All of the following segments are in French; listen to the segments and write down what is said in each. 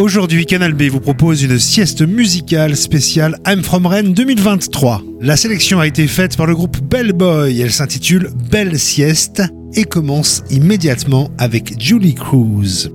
Aujourd'hui, Canal B vous propose une sieste musicale spéciale I'm From Rennes 2023. La sélection a été faite par le groupe Bellboy. Elle s'intitule Belle Sieste et commence immédiatement avec Julie Cruz.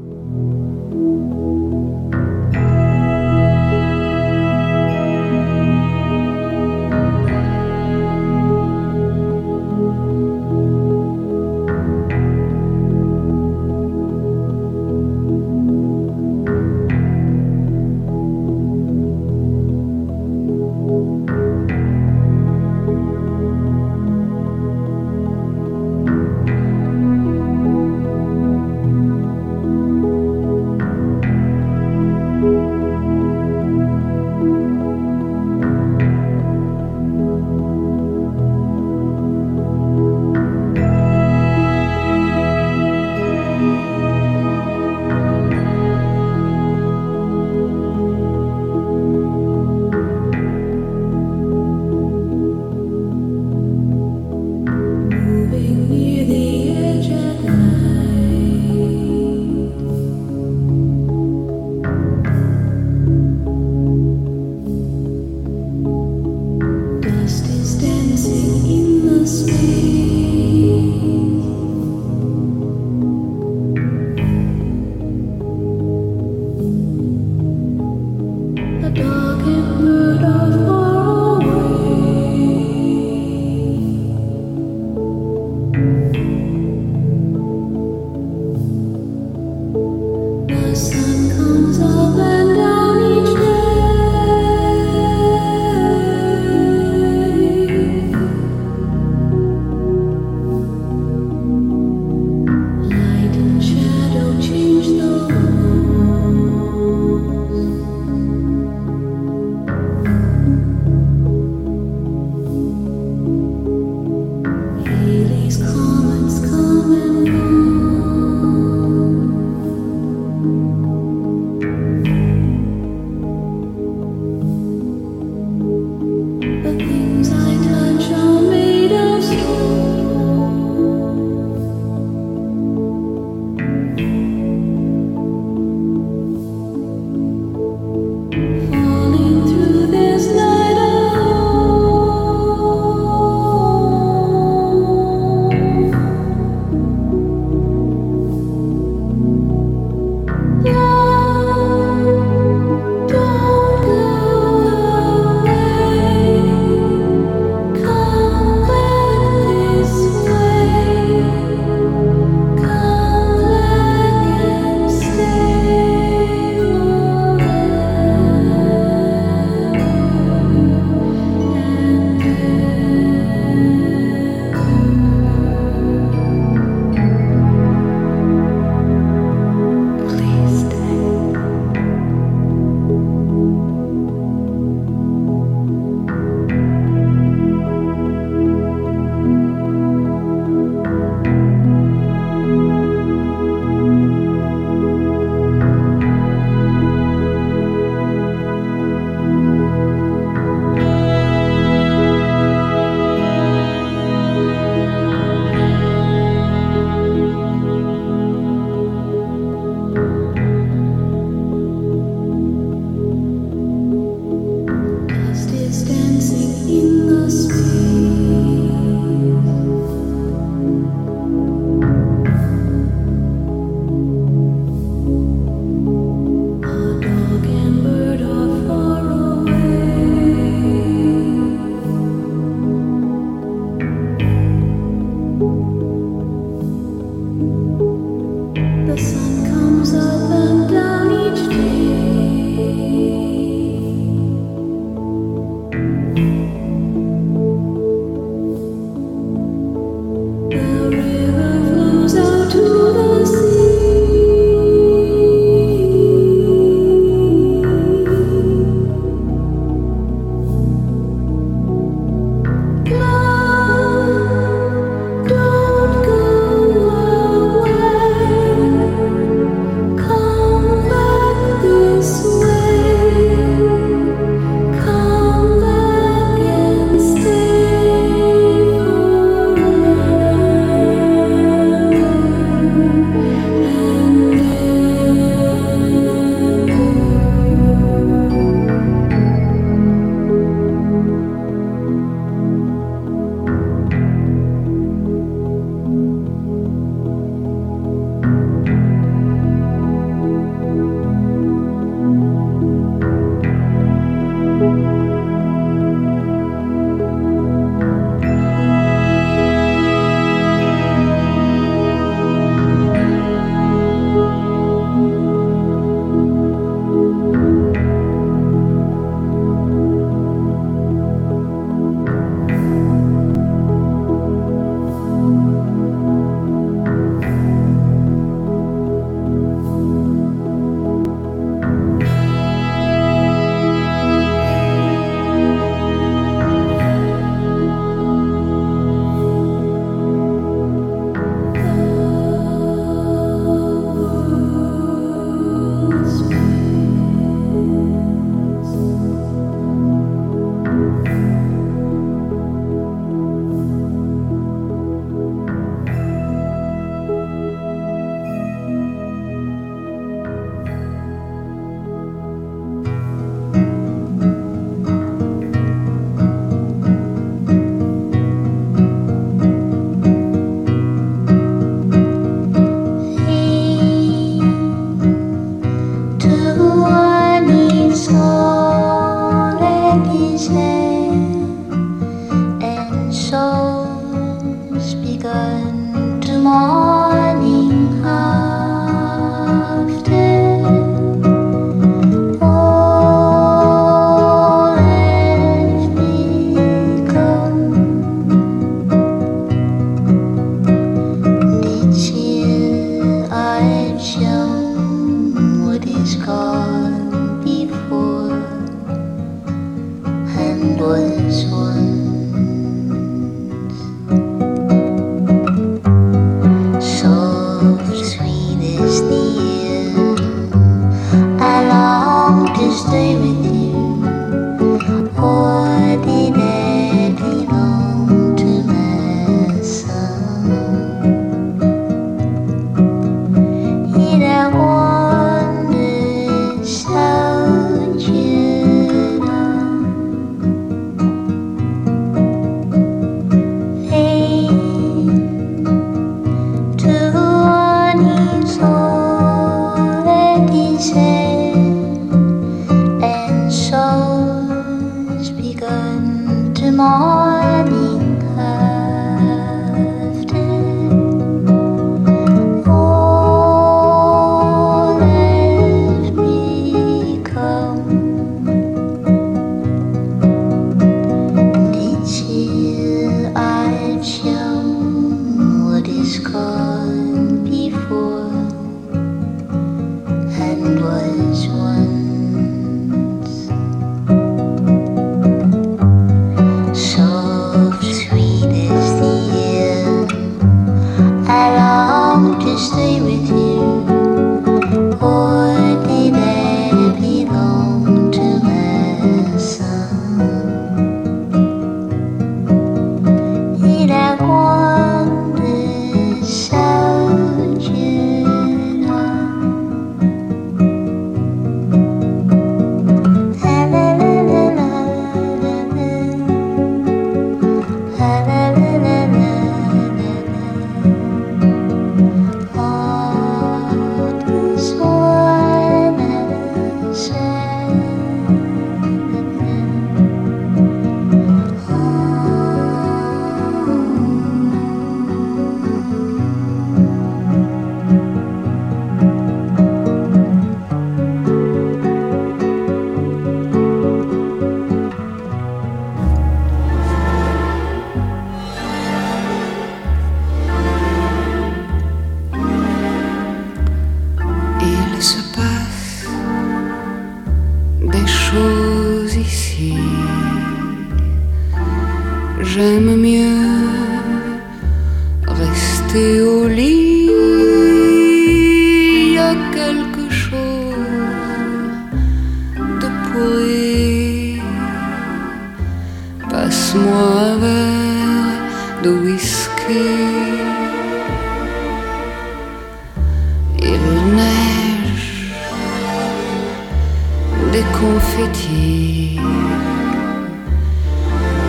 confetti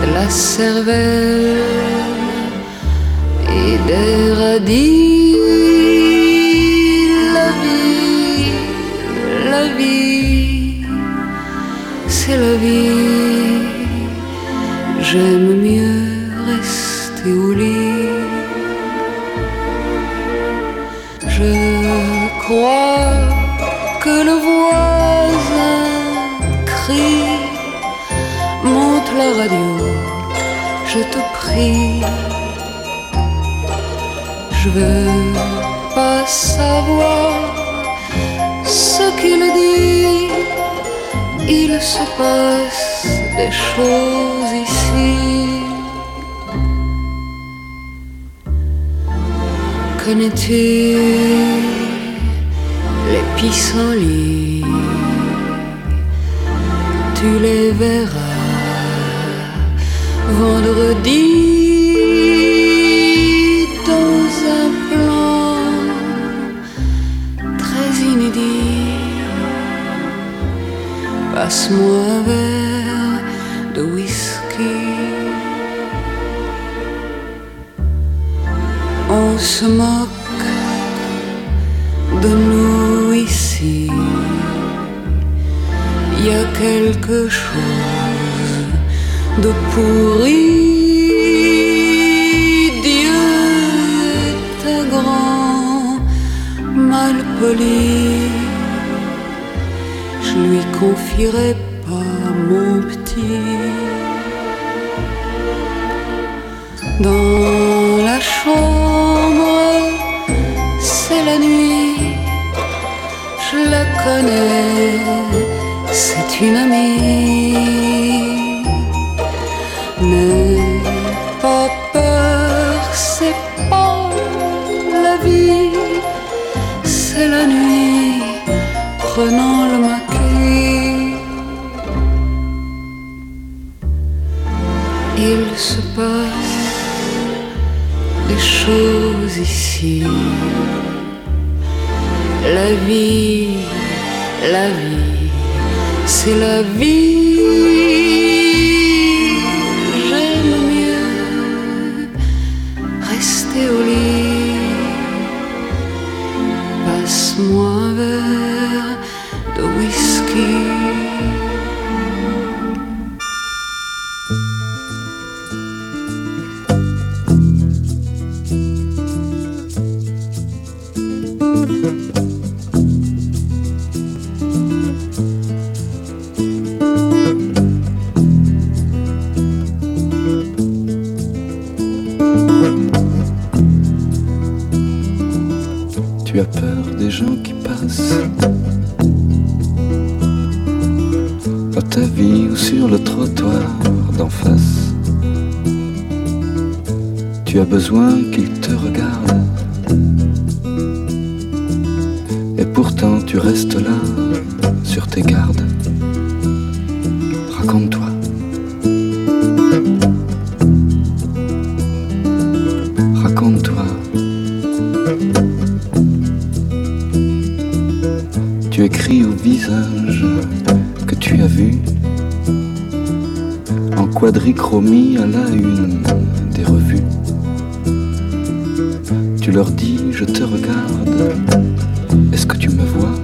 de la cervelle et des radis. La vie, la vie, c'est la vie. J'aime veux pas savoir ce qu'il dit. Il se passe des choses ici. Connais-tu les pissenlits Tu les verras vendredi. Passe-moi un verre de whisky. On se moque de nous ici. Il y a quelque chose de pourri. Dieu est un grand malpoli confierai pas mon petit dans la chambre. C'est la nuit je la connais c'est une amie. ou sur le trottoir d'en face. Tu as besoin qu'il te regarde. Et pourtant tu restes là, sur tes gardes. Raconte-toi. Raconte-toi. Tu écris au visage quadrichromie à la une des revues. Tu leur dis je te regarde, est-ce que tu me vois?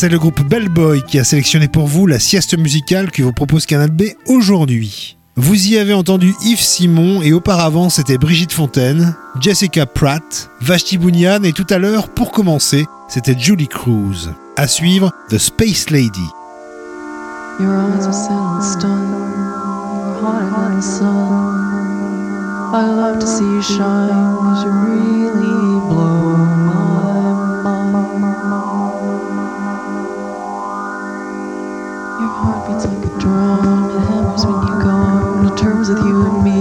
C'est le groupe Bellboy qui a sélectionné pour vous la sieste musicale que vous propose Canal B aujourd'hui. Vous y avez entendu Yves Simon et auparavant c'était Brigitte Fontaine, Jessica Pratt, Vashti Bunyan et tout à l'heure, pour commencer, c'était Julie Cruz. À suivre, The Space Lady. It's like a drum. It hammers when you come to terms with you and me.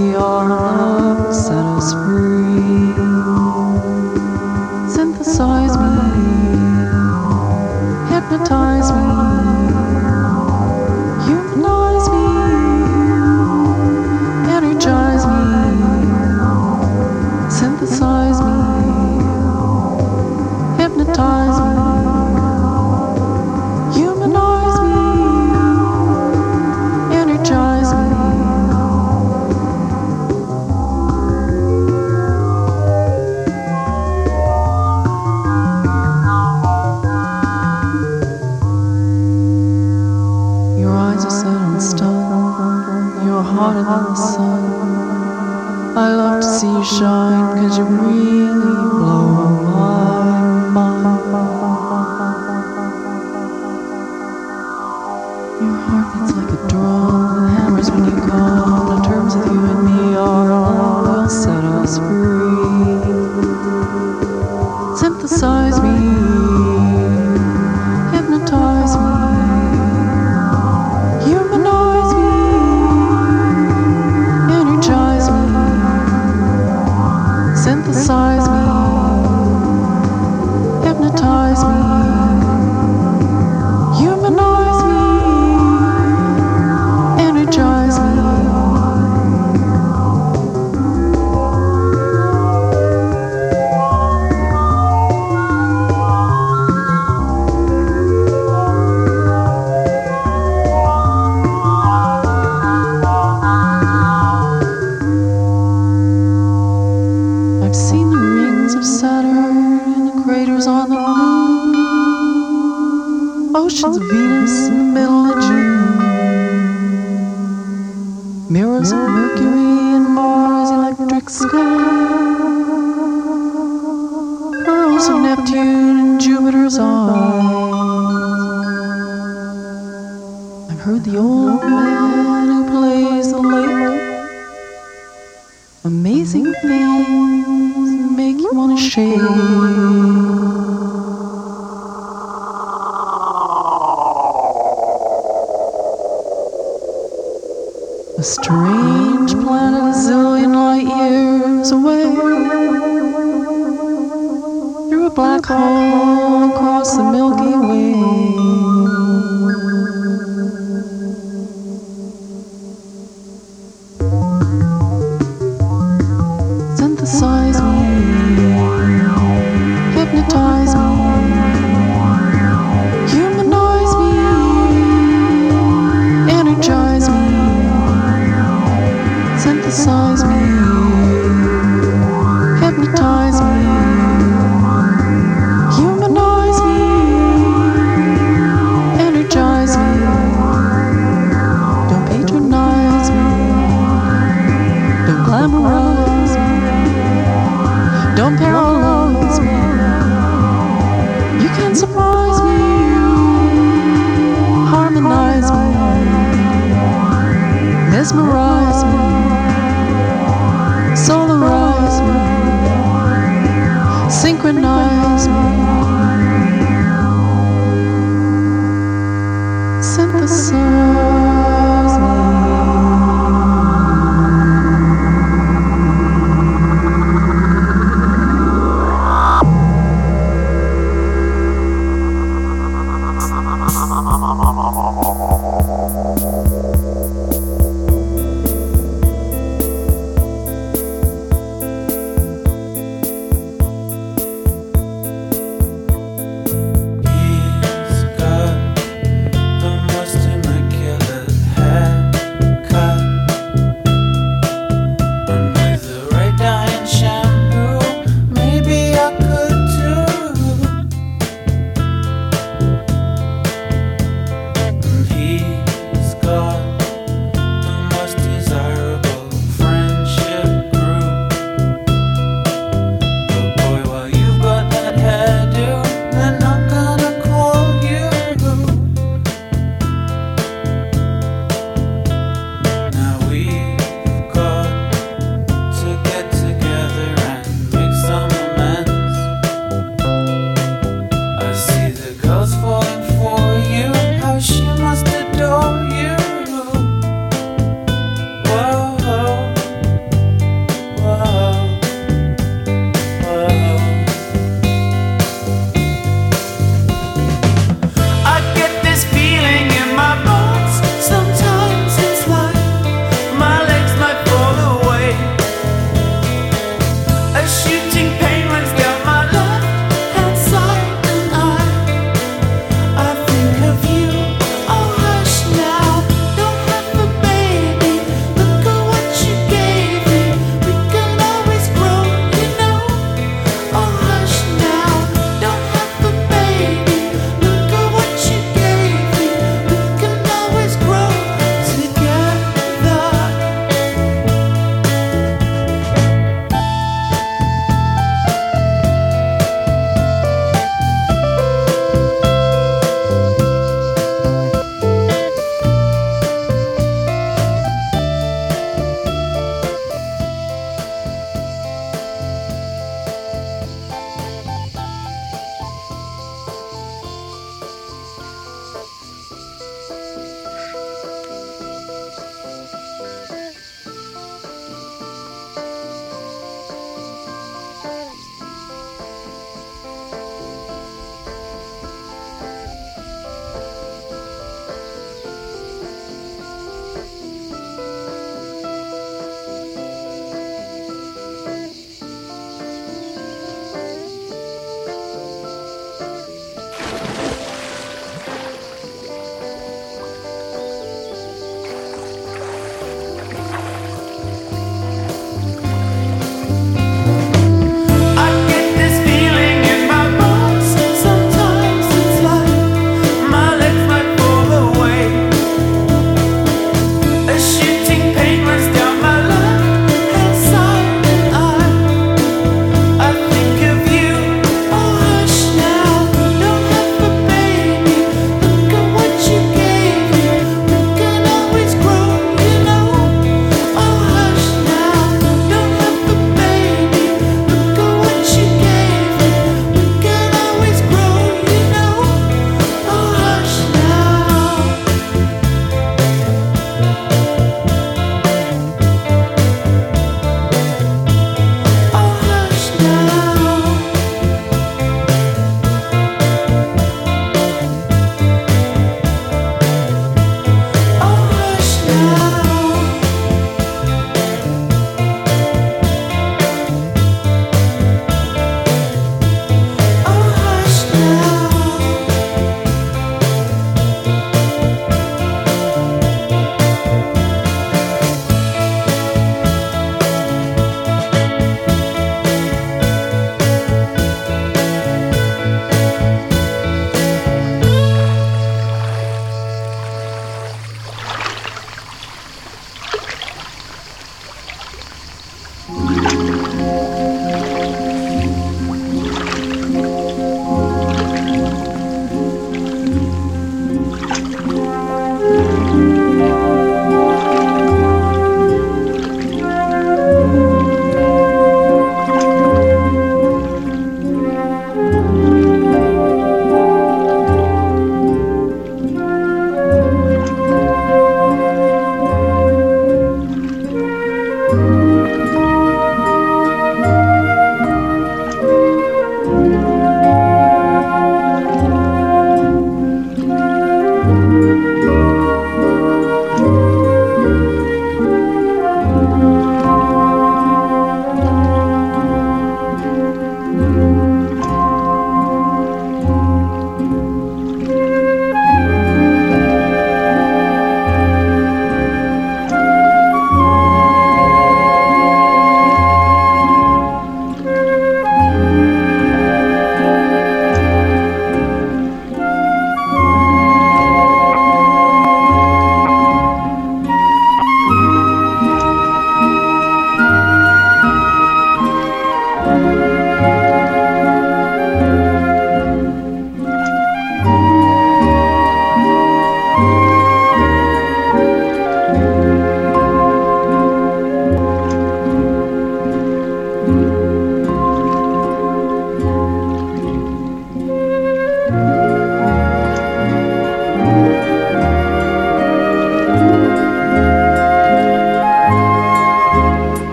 you shine, cause you breathe.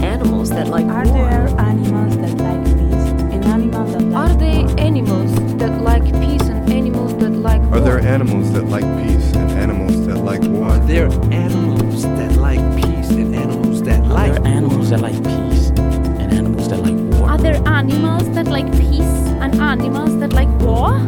animals that like Are war? there animals that like peace and animals that like Are there animals that like peace and animals that like war? Are there animals that like peace and animals that like war? Are there animals that like peace and animals that like Are there animals that like peace and animals that like war? Are there animals that like peace and animals that like war?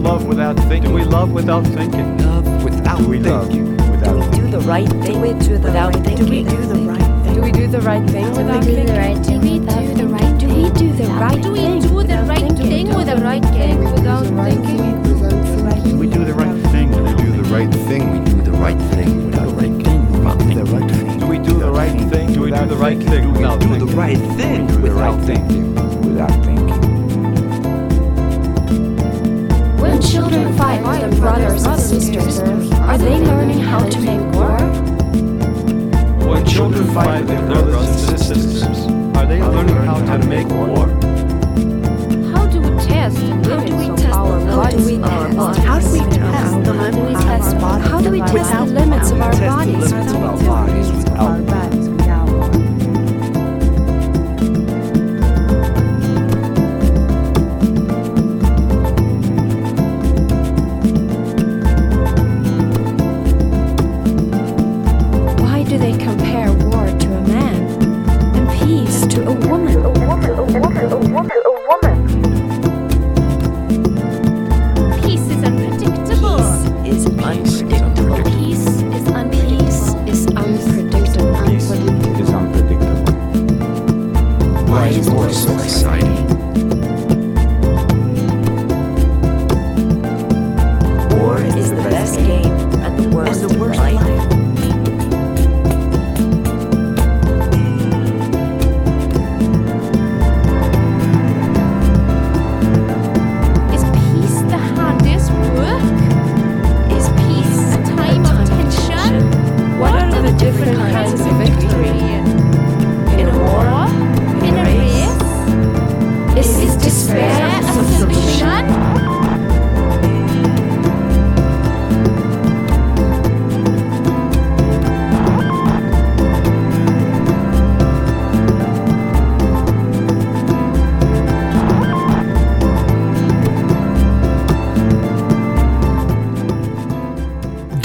love without thinking. We love without thinking. Love without we thinking. Love without do we do the right thing? Do we do the right thing? Do we do the right thing? Do we do the right thing without thinking? Do we do the right thing? Do we do the right thing? Do we do the right thing without thinking? We do the right thing. We do the right thing. We do the right thing without thinking. Do we do the right thing? Do we do the right thing? Do we do the right thing without thinking? Without thinking. When children fight with their brothers and sisters, are they learning how to make war? When children fight with their brothers and sisters, are they learning how to make war? How do we test limits of our bodies? How do we test the limits of our bodies? How do we test the limits of our bodies?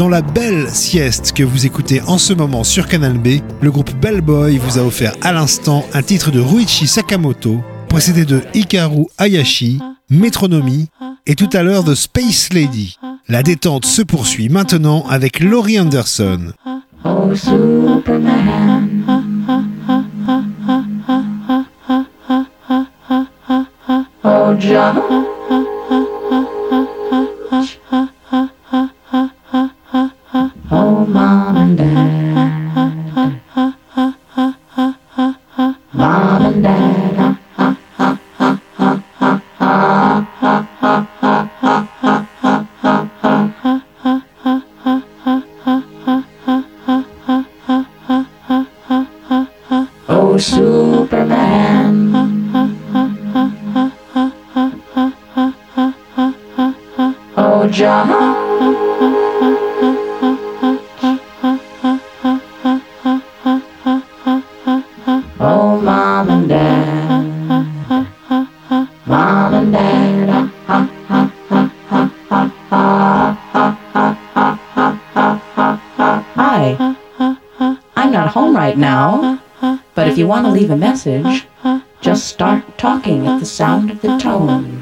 Dans la belle sieste que vous écoutez en ce moment sur Canal B, le groupe Bellboy vous a offert à l'instant un titre de Ruichi Sakamoto, précédé de Hikaru Hayashi, Métronomie et tout à l'heure de Space Lady. La détente se poursuit maintenant avec Laurie Anderson. Oh, you want to leave a message, just start talking at the sound of the tone.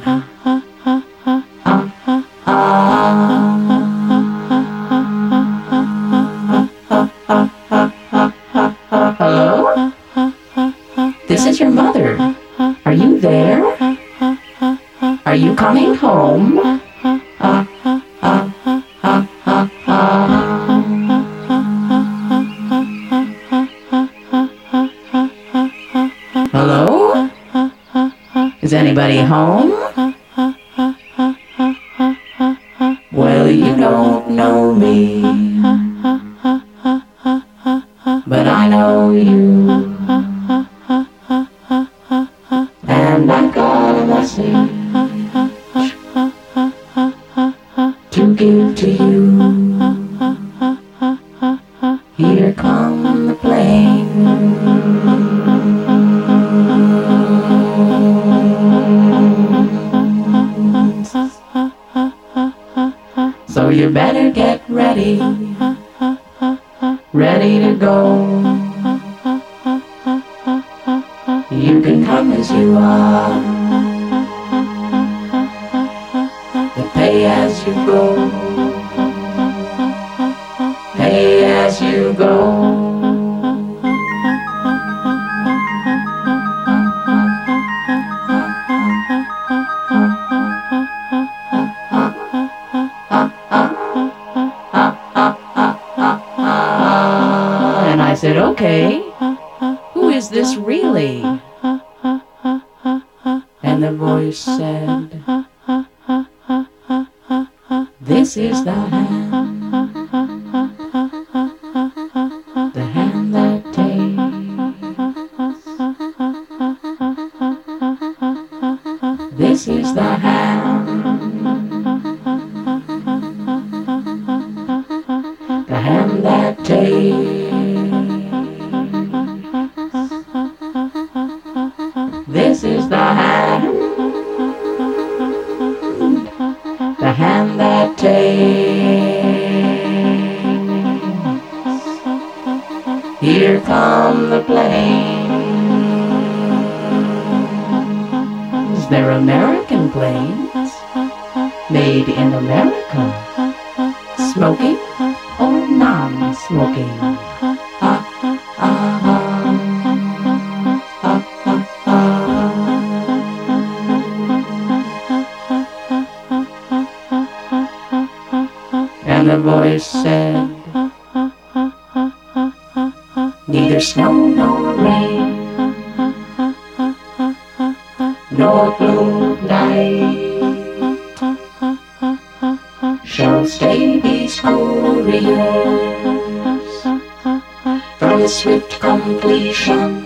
Pay as you go, pay as you go. Snow rain, nor blue night shall stay these couriers from the swift completion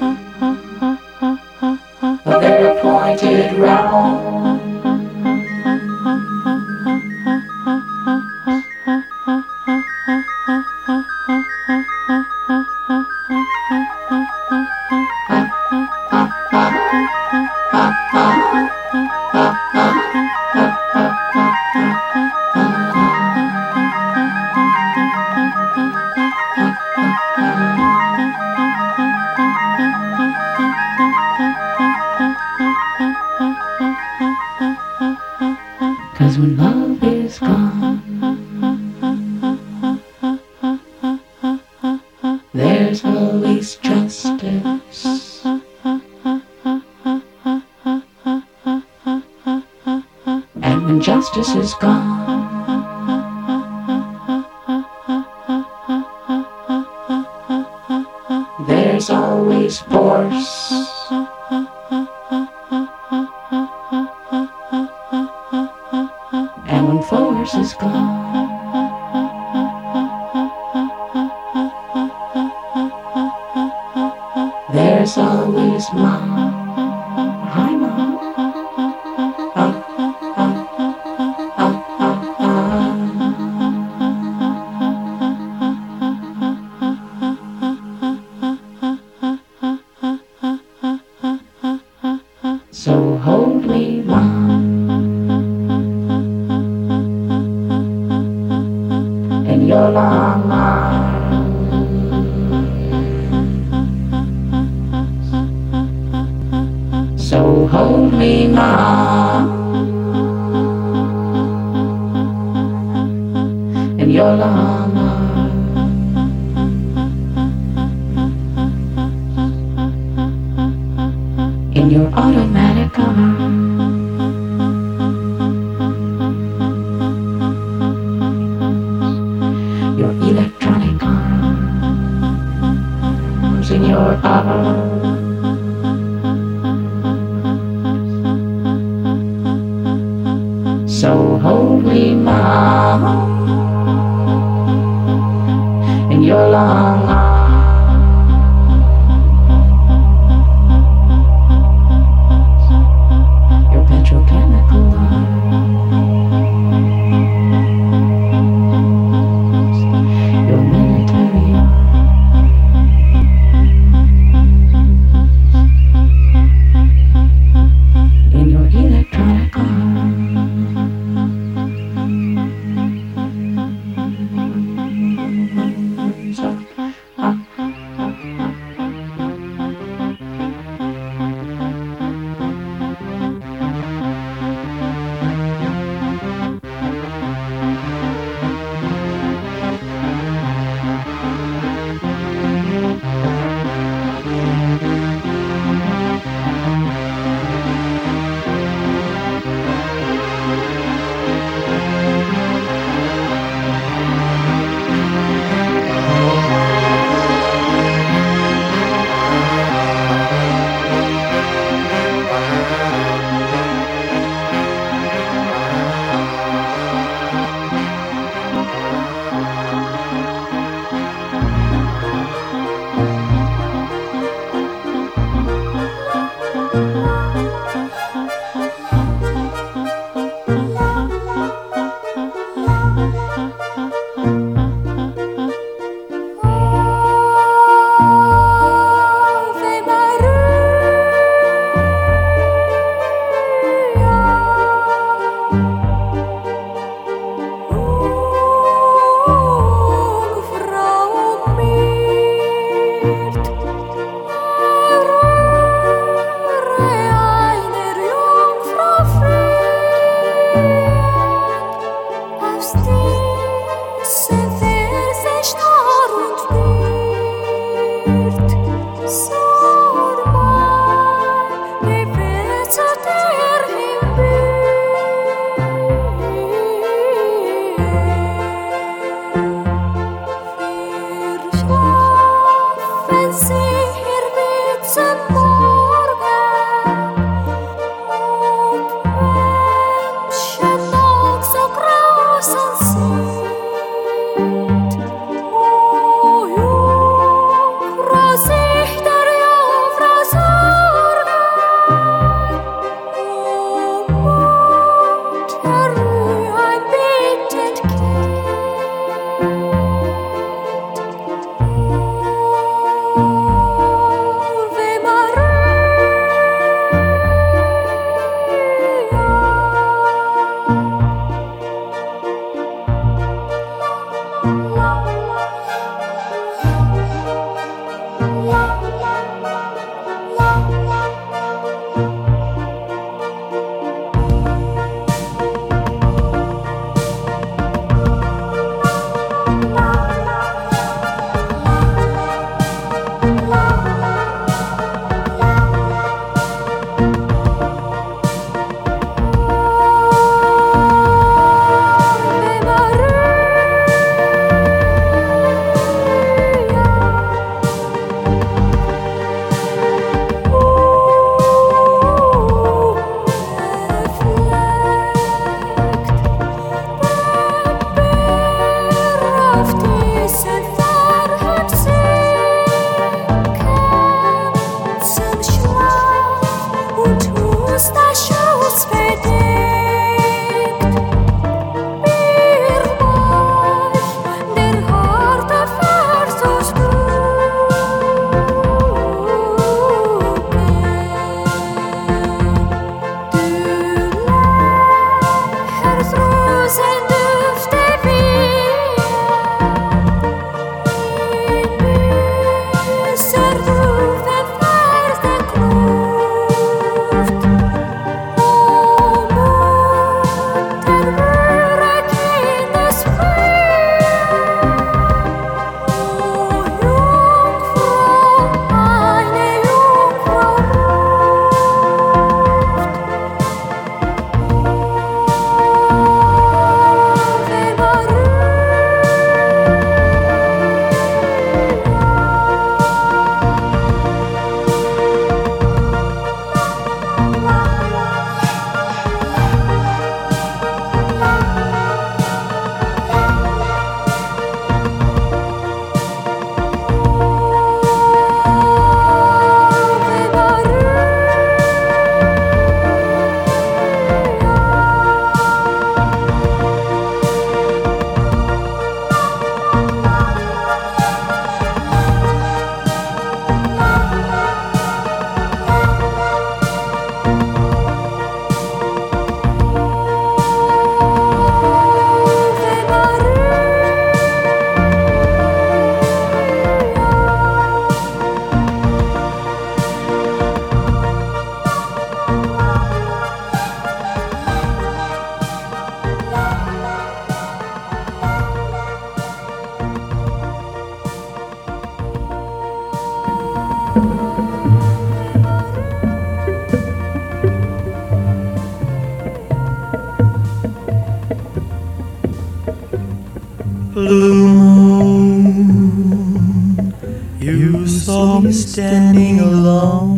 Standing alone.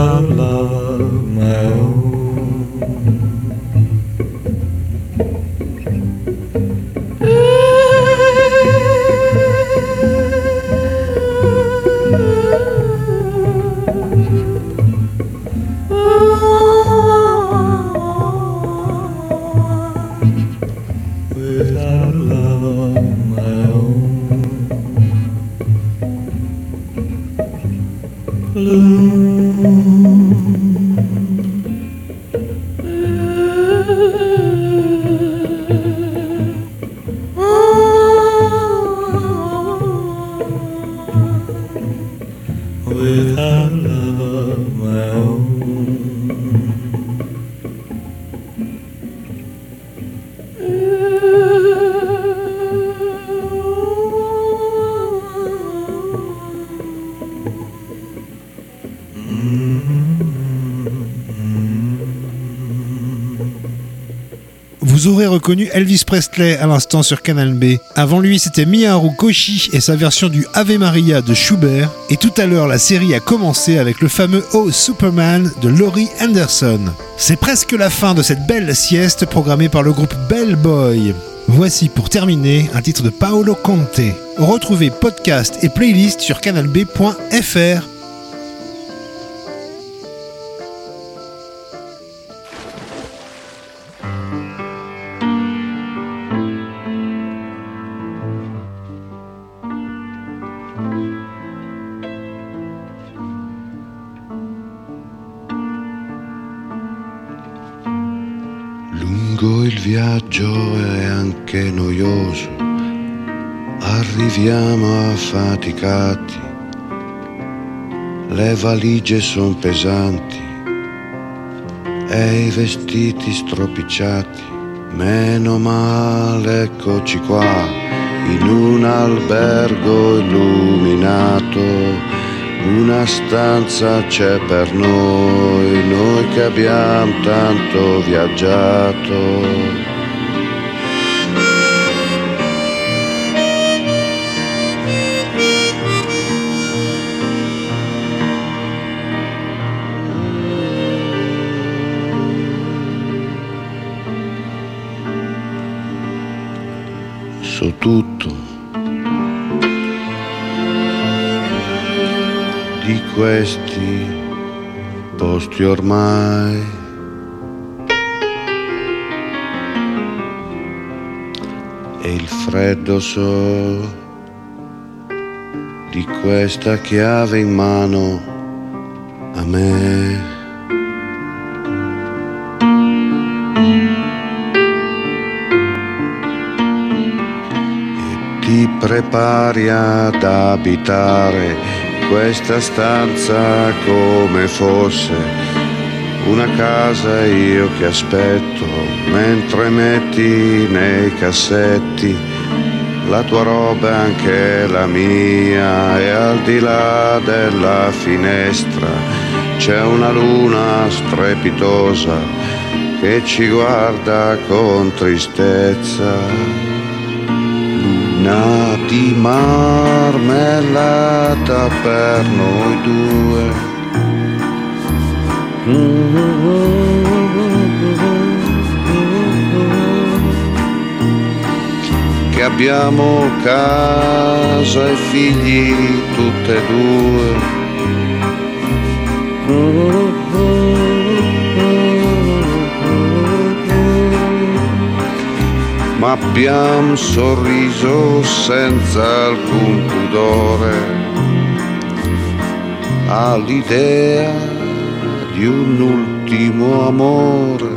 Love my own. Reconnu Elvis Presley à l'instant sur Canal B. Avant lui, c'était Miharu Koshi et sa version du Ave Maria de Schubert. Et tout à l'heure, la série a commencé avec le fameux Oh Superman de Laurie Anderson. C'est presque la fin de cette belle sieste programmée par le groupe Bell Boy. Voici pour terminer un titre de Paolo Conte. Retrouvez podcast et playlist sur canalb.fr. Lungo il viaggio è anche noioso, arriviamo affaticati, le valigie sono pesanti e i vestiti stropicciati, meno male eccoci qua, in un albergo illuminato. Una stanza c'è per noi, noi che abbiamo tanto viaggiato. So tutto di questi posti ormai. E il freddo so di questa chiave in mano a me. ti prepari ad abitare questa stanza come fosse una casa io che aspetto mentre metti nei cassetti la tua roba anche la mia e al di là della finestra c'è una luna strepitosa che ci guarda con tristezza una di marmellata per noi due. Che abbiamo casa e figli tutte e due. Ma abbiamo sorriso senza alcun pudore. All'idea di un ultimo amore